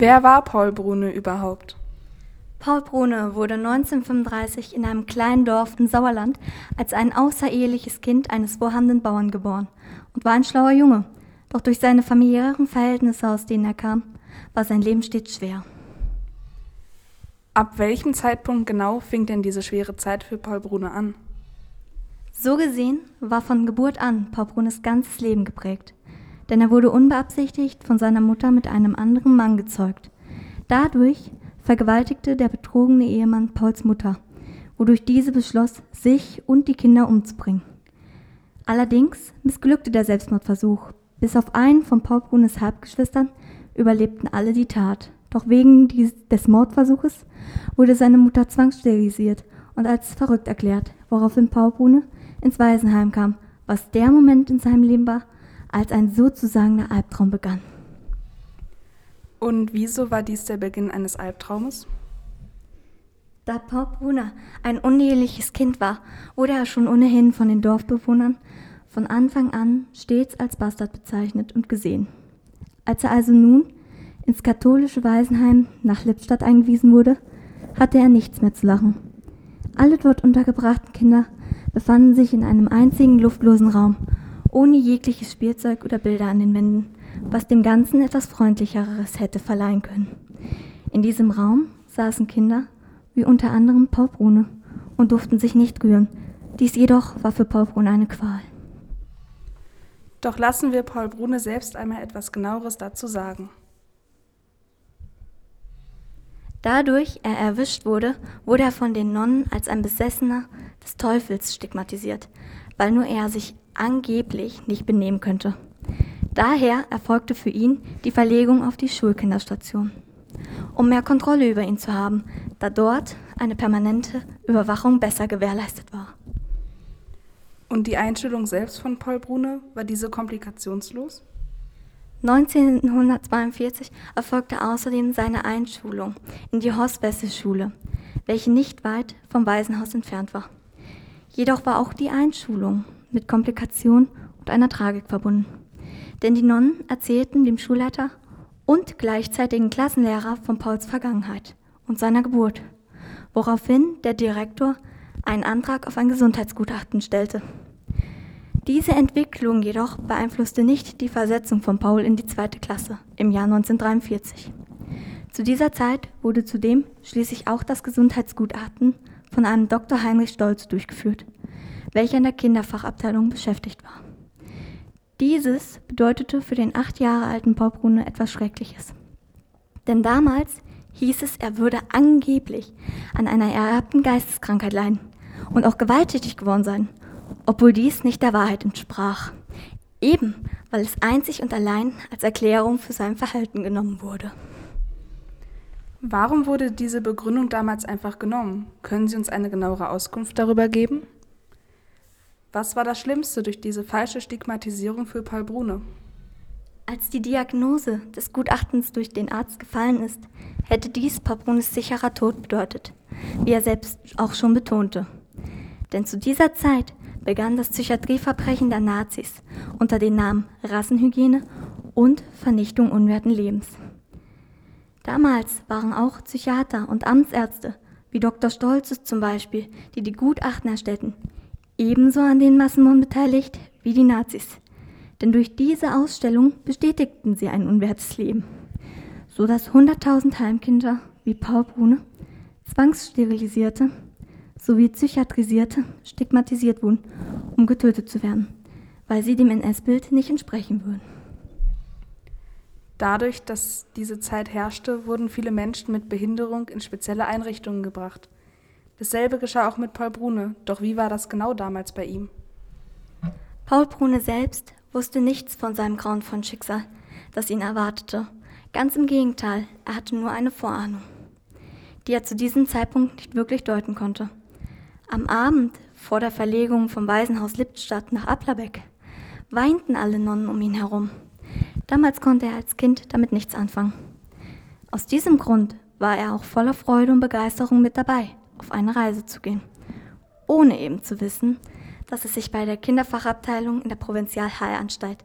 Wer war Paul Brune überhaupt? Paul Brune wurde 1935 in einem kleinen Dorf im Sauerland als ein außereheliches Kind eines vorhandenen Bauern geboren und war ein schlauer Junge. Doch durch seine familiären Verhältnisse, aus denen er kam, war sein Leben stets schwer. Ab welchem Zeitpunkt genau fing denn diese schwere Zeit für Paul Brune an? So gesehen war von Geburt an Paul Brunes ganzes Leben geprägt, denn er wurde unbeabsichtigt von seiner Mutter mit einem anderen Mann gezeugt. Dadurch vergewaltigte der betrogene Ehemann Pauls Mutter, wodurch diese beschloss, sich und die Kinder umzubringen. Allerdings missglückte der Selbstmordversuch. Bis auf einen von Paul Brunes Halbgeschwistern überlebten alle die Tat. Doch wegen des Mordversuches wurde seine Mutter zwangssterilisiert und als verrückt erklärt, woraufhin Paul Brune ins Waisenheim kam, was der Moment in seinem Leben war, als ein sozusagener Albtraum begann. Und wieso war dies der Beginn eines Albtraumes? Da Paul Brunner ein uneheliches Kind war, wurde er schon ohnehin von den Dorfbewohnern von Anfang an stets als Bastard bezeichnet und gesehen. Als er also nun ins katholische Waisenheim nach Lippstadt eingewiesen wurde, hatte er nichts mehr zu lachen. Alle dort untergebrachten Kinder befanden sich in einem einzigen luftlosen Raum, ohne jegliches Spielzeug oder Bilder an den Wänden, was dem Ganzen etwas Freundlicheres hätte verleihen können. In diesem Raum saßen Kinder, wie unter anderem Paul Brune, und durften sich nicht rühren. Dies jedoch war für Paul Brune eine Qual. Doch lassen wir Paul Brune selbst einmal etwas genaueres dazu sagen. Dadurch er erwischt wurde, wurde er von den Nonnen als ein Besessener des Teufels stigmatisiert, weil nur er sich angeblich nicht benehmen könnte. Daher erfolgte für ihn die Verlegung auf die Schulkinderstation, um mehr Kontrolle über ihn zu haben, da dort eine permanente Überwachung besser gewährleistet war. Und die Einstellung selbst von Paul Brune, war diese komplikationslos? 1942 erfolgte außerdem seine Einschulung in die Hospesse-Schule, welche nicht weit vom Waisenhaus entfernt war. Jedoch war auch die Einschulung mit Komplikationen und einer Tragik verbunden. Denn die Nonnen erzählten dem Schulleiter und gleichzeitigen Klassenlehrer von Pauls Vergangenheit und seiner Geburt, woraufhin der Direktor einen Antrag auf ein Gesundheitsgutachten stellte. Diese Entwicklung jedoch beeinflusste nicht die Versetzung von Paul in die zweite Klasse im Jahr 1943. Zu dieser Zeit wurde zudem schließlich auch das Gesundheitsgutachten von einem Dr. Heinrich Stolz durchgeführt, welcher in der Kinderfachabteilung beschäftigt war. Dieses bedeutete für den acht Jahre alten Paul Brune etwas Schreckliches. Denn damals hieß es, er würde angeblich an einer ererbten Geisteskrankheit leiden und auch gewalttätig geworden sein obwohl dies nicht der Wahrheit entsprach, eben weil es einzig und allein als Erklärung für sein Verhalten genommen wurde. Warum wurde diese Begründung damals einfach genommen? Können Sie uns eine genauere Auskunft darüber geben? Was war das Schlimmste durch diese falsche Stigmatisierung für Paul Brune? Als die Diagnose des Gutachtens durch den Arzt gefallen ist, hätte dies Paul Brunes sicherer Tod bedeutet, wie er selbst auch schon betonte. Denn zu dieser Zeit begann das Psychiatrieverbrechen der Nazis unter den Namen Rassenhygiene und Vernichtung unwerten Lebens. Damals waren auch Psychiater und Amtsärzte, wie Dr. Stolzes zum Beispiel, die die Gutachten erstellten, ebenso an den Massenmorden beteiligt wie die Nazis. Denn durch diese Ausstellung bestätigten sie ein unwertes Leben, so dass 100.000 Heimkinder wie Paul Brune zwangssterilisierte sowie Psychiatrisierte stigmatisiert wurden, um getötet zu werden, weil sie dem NS-Bild nicht entsprechen würden. Dadurch, dass diese Zeit herrschte, wurden viele Menschen mit Behinderung in spezielle Einrichtungen gebracht. Dasselbe geschah auch mit Paul Brune, doch wie war das genau damals bei ihm? Paul Brune selbst wusste nichts von seinem grauenvollen Schicksal, das ihn erwartete. Ganz im Gegenteil, er hatte nur eine Vorahnung, die er zu diesem Zeitpunkt nicht wirklich deuten konnte. Am Abend vor der Verlegung vom Waisenhaus Lippstadt nach Applerbeck weinten alle Nonnen um ihn herum. Damals konnte er als Kind damit nichts anfangen. Aus diesem Grund war er auch voller Freude und Begeisterung mit dabei, auf eine Reise zu gehen, ohne eben zu wissen, dass es sich bei der Kinderfachabteilung in der Provinzialheilanstalt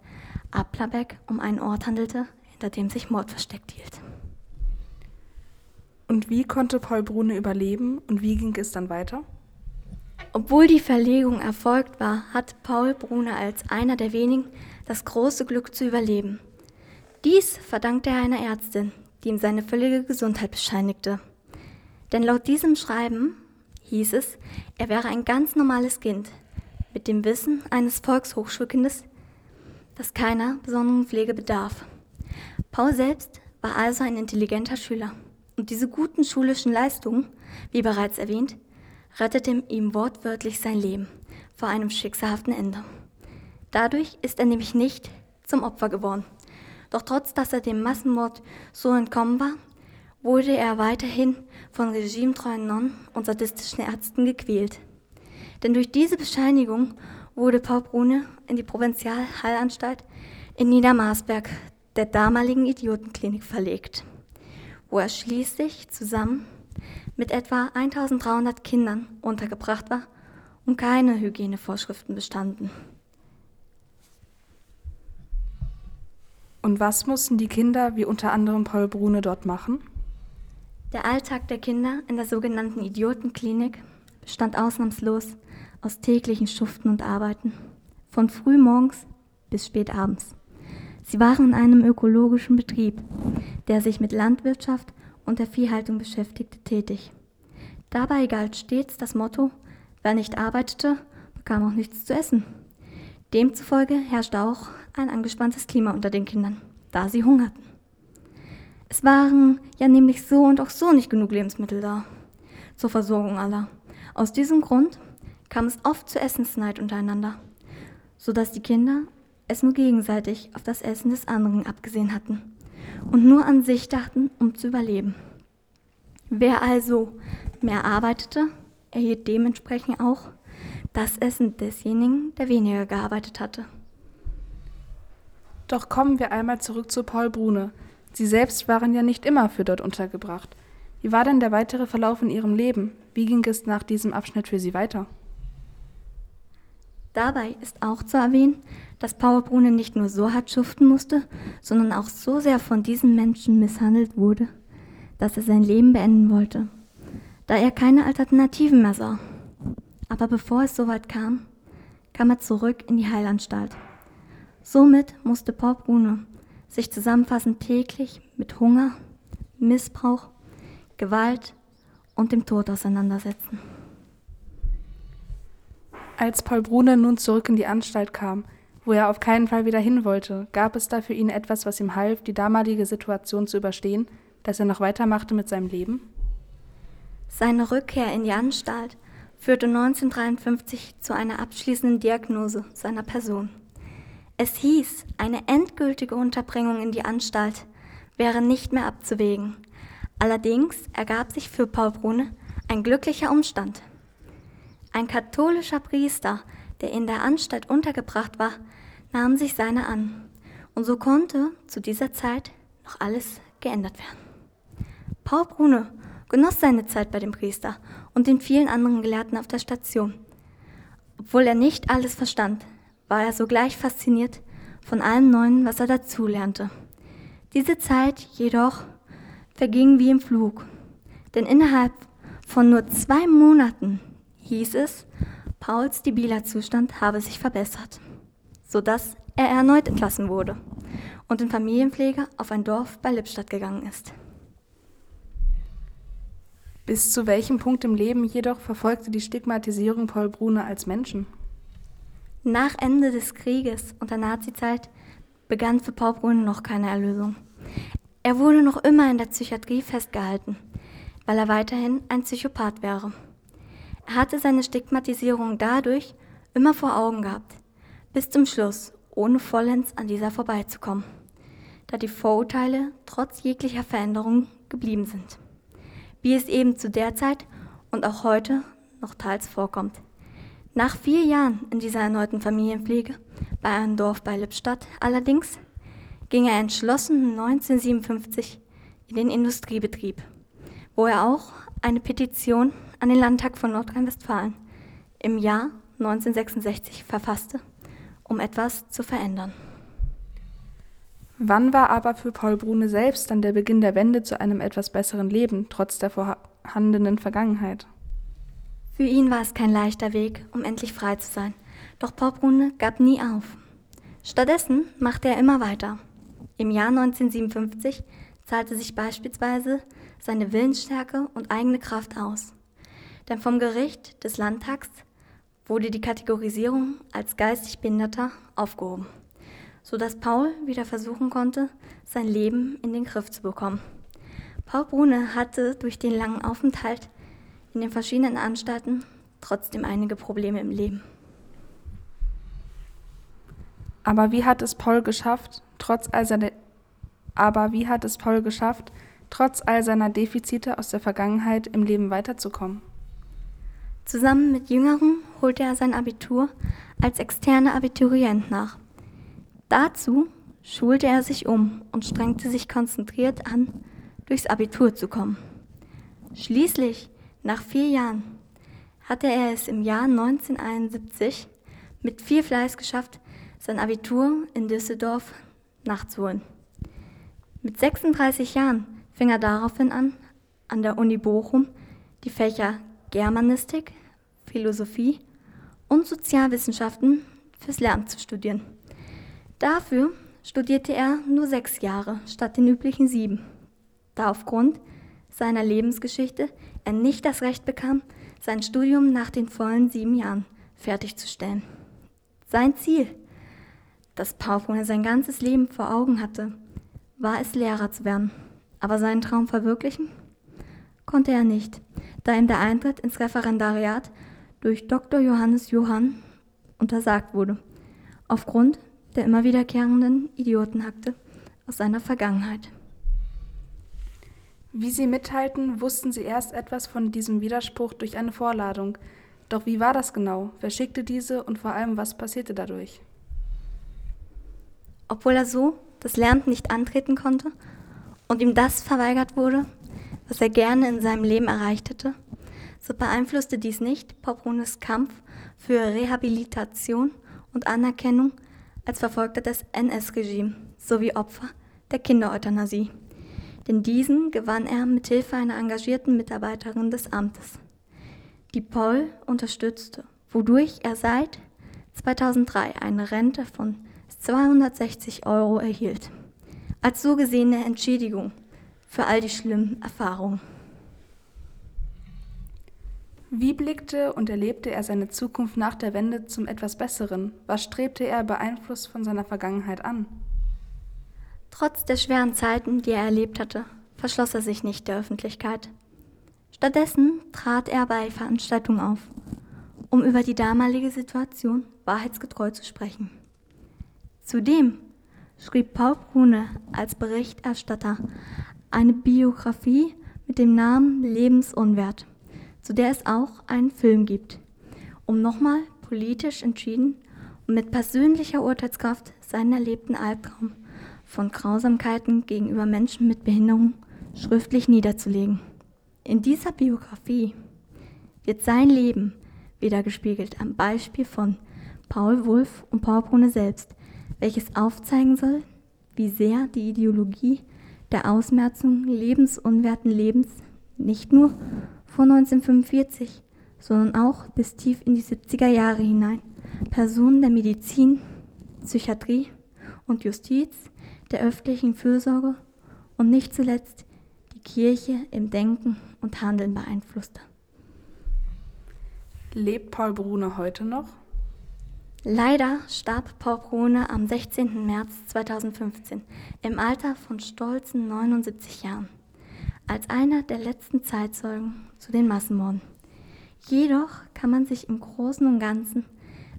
Applerbeck um einen Ort handelte, hinter dem sich Mord versteckt hielt. Und wie konnte Paul Brune überleben und wie ging es dann weiter? Obwohl die Verlegung erfolgt war, hat Paul Brune als einer der wenigen das große Glück zu überleben. Dies verdankte er einer Ärztin, die ihm seine völlige Gesundheit bescheinigte. Denn laut diesem Schreiben hieß es, er wäre ein ganz normales Kind, mit dem Wissen eines Volkshochschulkindes, das keiner besonderen Pflege bedarf. Paul selbst war also ein intelligenter Schüler. Und diese guten schulischen Leistungen, wie bereits erwähnt, rettete ihm wortwörtlich sein Leben vor einem schicksalhaften Ende. Dadurch ist er nämlich nicht zum Opfer geworden. Doch trotz dass er dem Massenmord so entkommen war, wurde er weiterhin von regimetreuen Nonnen und sadistischen Ärzten gequält. Denn durch diese Bescheinigung wurde Paul Brune in die Provinzialheilanstalt in Niedermarsberg, der damaligen Idiotenklinik, verlegt, wo er schließlich zusammen mit etwa 1300 Kindern untergebracht war und keine Hygienevorschriften bestanden. Und was mussten die Kinder, wie unter anderem Paul Brune, dort machen? Der Alltag der Kinder in der sogenannten Idiotenklinik bestand ausnahmslos aus täglichen Schuften und Arbeiten, von frühmorgens bis spät abends. Sie waren in einem ökologischen Betrieb, der sich mit Landwirtschaft und der Viehhaltung beschäftigte, tätig. Dabei galt stets das Motto, wer nicht arbeitete, bekam auch nichts zu essen. Demzufolge herrschte auch ein angespanntes Klima unter den Kindern, da sie hungerten. Es waren ja nämlich so und auch so nicht genug Lebensmittel da zur Versorgung aller. Aus diesem Grund kam es oft zu Essensneid untereinander, so dass die Kinder es nur gegenseitig auf das Essen des anderen abgesehen hatten und nur an sich dachten, um zu überleben. Wer also mehr arbeitete, erhielt dementsprechend auch das Essen desjenigen, der weniger gearbeitet hatte. Doch kommen wir einmal zurück zu Paul Brune. Sie selbst waren ja nicht immer für dort untergebracht. Wie war denn der weitere Verlauf in Ihrem Leben? Wie ging es nach diesem Abschnitt für Sie weiter? Dabei ist auch zu erwähnen, dass Paul Brune nicht nur so hart schuften musste, sondern auch so sehr von diesen Menschen misshandelt wurde, dass er sein Leben beenden wollte, da er keine Alternativen mehr sah. Aber bevor es soweit kam, kam er zurück in die Heilanstalt. Somit musste Paul Brune sich zusammenfassend täglich mit Hunger, Missbrauch, Gewalt und dem Tod auseinandersetzen. Als Paul Brune nun zurück in die Anstalt kam, wo er auf keinen Fall wieder hin wollte, gab es da für ihn etwas, was ihm half, die damalige Situation zu überstehen, dass er noch weitermachte mit seinem Leben? Seine Rückkehr in die Anstalt führte 1953 zu einer abschließenden Diagnose seiner Person. Es hieß, eine endgültige Unterbringung in die Anstalt wäre nicht mehr abzuwägen. Allerdings ergab sich für Paul Brune ein glücklicher Umstand. Ein katholischer Priester, der in der Anstalt untergebracht war, nahm sich seiner an. Und so konnte zu dieser Zeit noch alles geändert werden. Paul Brune genoss seine Zeit bei dem Priester und den vielen anderen Gelehrten auf der Station. Obwohl er nicht alles verstand, war er sogleich fasziniert von allem Neuen, was er dazulernte. Diese Zeit jedoch verging wie im Flug, denn innerhalb von nur zwei Monaten hieß es, Pauls debiler Zustand habe sich verbessert, sodass er erneut entlassen wurde und in Familienpflege auf ein Dorf bei Lippstadt gegangen ist. Bis zu welchem Punkt im Leben jedoch verfolgte die Stigmatisierung Paul Brune als Menschen? Nach Ende des Krieges und der Nazizeit begann für Paul Brune noch keine Erlösung. Er wurde noch immer in der Psychiatrie festgehalten, weil er weiterhin ein Psychopath wäre. Er hatte seine Stigmatisierung dadurch immer vor Augen gehabt, bis zum Schluss, ohne vollends an dieser vorbeizukommen, da die Vorurteile trotz jeglicher Veränderung geblieben sind, wie es eben zu der Zeit und auch heute noch teils vorkommt. Nach vier Jahren in dieser erneuten Familienpflege bei einem Dorf bei Lippstadt allerdings ging er entschlossen 1957 in den Industriebetrieb, wo er auch eine Petition an den Landtag von Nordrhein-Westfalen im Jahr 1966 verfasste, um etwas zu verändern. Wann war aber für Paul Brune selbst dann der Beginn der Wende zu einem etwas besseren Leben, trotz der vorhandenen Vergangenheit? Für ihn war es kein leichter Weg, um endlich frei zu sein. Doch Paul Brune gab nie auf. Stattdessen machte er immer weiter. Im Jahr 1957 zahlte sich beispielsweise seine Willensstärke und eigene Kraft aus. Denn vom Gericht des Landtags wurde die Kategorisierung als geistig Behinderter aufgehoben, sodass Paul wieder versuchen konnte, sein Leben in den Griff zu bekommen. Paul Brune hatte durch den langen Aufenthalt in den verschiedenen Anstalten trotzdem einige Probleme im Leben. Aber wie hat es Paul geschafft, trotz all seiner aber wie hat es Paul geschafft, trotz all seiner Defizite aus der Vergangenheit im Leben weiterzukommen? Zusammen mit Jüngeren holte er sein Abitur als externer Abiturient nach. Dazu schulte er sich um und strengte sich konzentriert an, durchs Abitur zu kommen. Schließlich, nach vier Jahren, hatte er es im Jahr 1971 mit viel Fleiß geschafft, sein Abitur in Düsseldorf nachzuholen. Mit 36 Jahren fing er daraufhin an, an der Uni Bochum die Fächer Germanistik, Philosophie und Sozialwissenschaften fürs Lernen zu studieren. Dafür studierte er nur sechs Jahre statt den üblichen sieben, da aufgrund seiner Lebensgeschichte nicht das Recht bekam, sein Studium nach den vollen sieben Jahren fertigzustellen. Sein Ziel, das Paul sein ganzes Leben vor Augen hatte, war es, Lehrer zu werden. Aber seinen Traum verwirklichen konnte er nicht, da ihm der Eintritt ins Referendariat durch Dr. Johannes Johann untersagt wurde, aufgrund der immer wiederkehrenden Idiotenakte aus seiner Vergangenheit. Wie Sie mitteilten, wussten Sie erst etwas von diesem Widerspruch durch eine Vorladung. Doch wie war das genau? Wer schickte diese und vor allem, was passierte dadurch? Obwohl er so das Lernen nicht antreten konnte und ihm das verweigert wurde, was er gerne in seinem Leben erreicht hätte, so beeinflusste dies nicht Poprunes Kampf für Rehabilitation und Anerkennung als Verfolgter des NS-Regimes sowie Opfer der Kindereuthanasie. Denn diesen gewann er mit Hilfe einer engagierten Mitarbeiterin des Amtes, die Paul unterstützte, wodurch er seit 2003 eine Rente von 260 Euro erhielt, als so gesehene Entschädigung für all die schlimmen Erfahrungen. Wie blickte und erlebte er seine Zukunft nach der Wende zum etwas Besseren? Was strebte er beeinflusst von seiner Vergangenheit an? Trotz der schweren Zeiten, die er erlebt hatte, verschloss er sich nicht der Öffentlichkeit. Stattdessen trat er bei Veranstaltungen auf, um über die damalige Situation wahrheitsgetreu zu sprechen. Zudem schrieb Paul Brune als Berichterstatter eine Biografie mit dem Namen Lebensunwert, zu der es auch einen Film gibt, um nochmal politisch entschieden und mit persönlicher Urteilskraft seinen erlebten Albtraum von Grausamkeiten gegenüber Menschen mit Behinderung schriftlich niederzulegen. In dieser Biografie wird sein Leben wiedergespiegelt am Beispiel von Paul Wulff und Paul Brune selbst, welches aufzeigen soll, wie sehr die Ideologie der Ausmerzung lebensunwerten Lebens nicht nur vor 1945, sondern auch bis tief in die 70er Jahre hinein Personen der Medizin, Psychiatrie und Justiz, der öffentlichen Fürsorge und nicht zuletzt die Kirche im Denken und Handeln beeinflusste. Lebt Paul Brune heute noch? Leider starb Paul Brune am 16. März 2015 im Alter von stolzen 79 Jahren als einer der letzten Zeitzeugen zu den Massenmorden. Jedoch kann man sich im Großen und Ganzen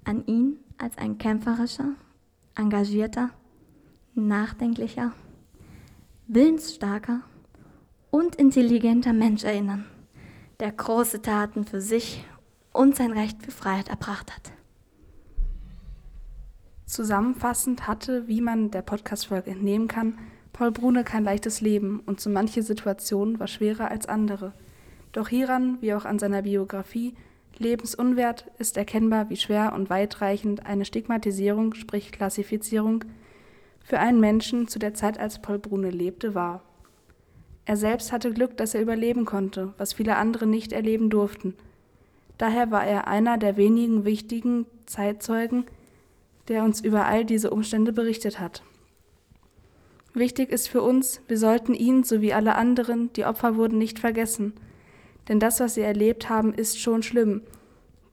an ihn als ein kämpferischer, engagierter, nachdenklicher, willensstarker und intelligenter Mensch erinnern, der große Taten für sich und sein Recht für Freiheit erbracht hat. Zusammenfassend hatte, wie man der Podcast-Folge entnehmen kann, Paul Brune kein leichtes Leben und so manche Situation war schwerer als andere. Doch hieran, wie auch an seiner Biografie, Lebensunwert ist erkennbar, wie schwer und weitreichend eine Stigmatisierung, sprich Klassifizierung, für einen Menschen zu der Zeit, als Paul Brune lebte, war. Er selbst hatte Glück, dass er überleben konnte, was viele andere nicht erleben durften. Daher war er einer der wenigen wichtigen Zeitzeugen, der uns über all diese Umstände berichtet hat. Wichtig ist für uns, wir sollten ihn sowie alle anderen, die Opfer wurden, nicht vergessen. Denn das, was sie erlebt haben, ist schon schlimm.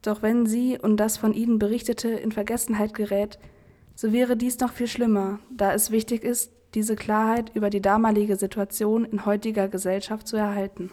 Doch wenn sie und das von ihnen Berichtete in Vergessenheit gerät, so wäre dies noch viel schlimmer, da es wichtig ist, diese Klarheit über die damalige Situation in heutiger Gesellschaft zu erhalten.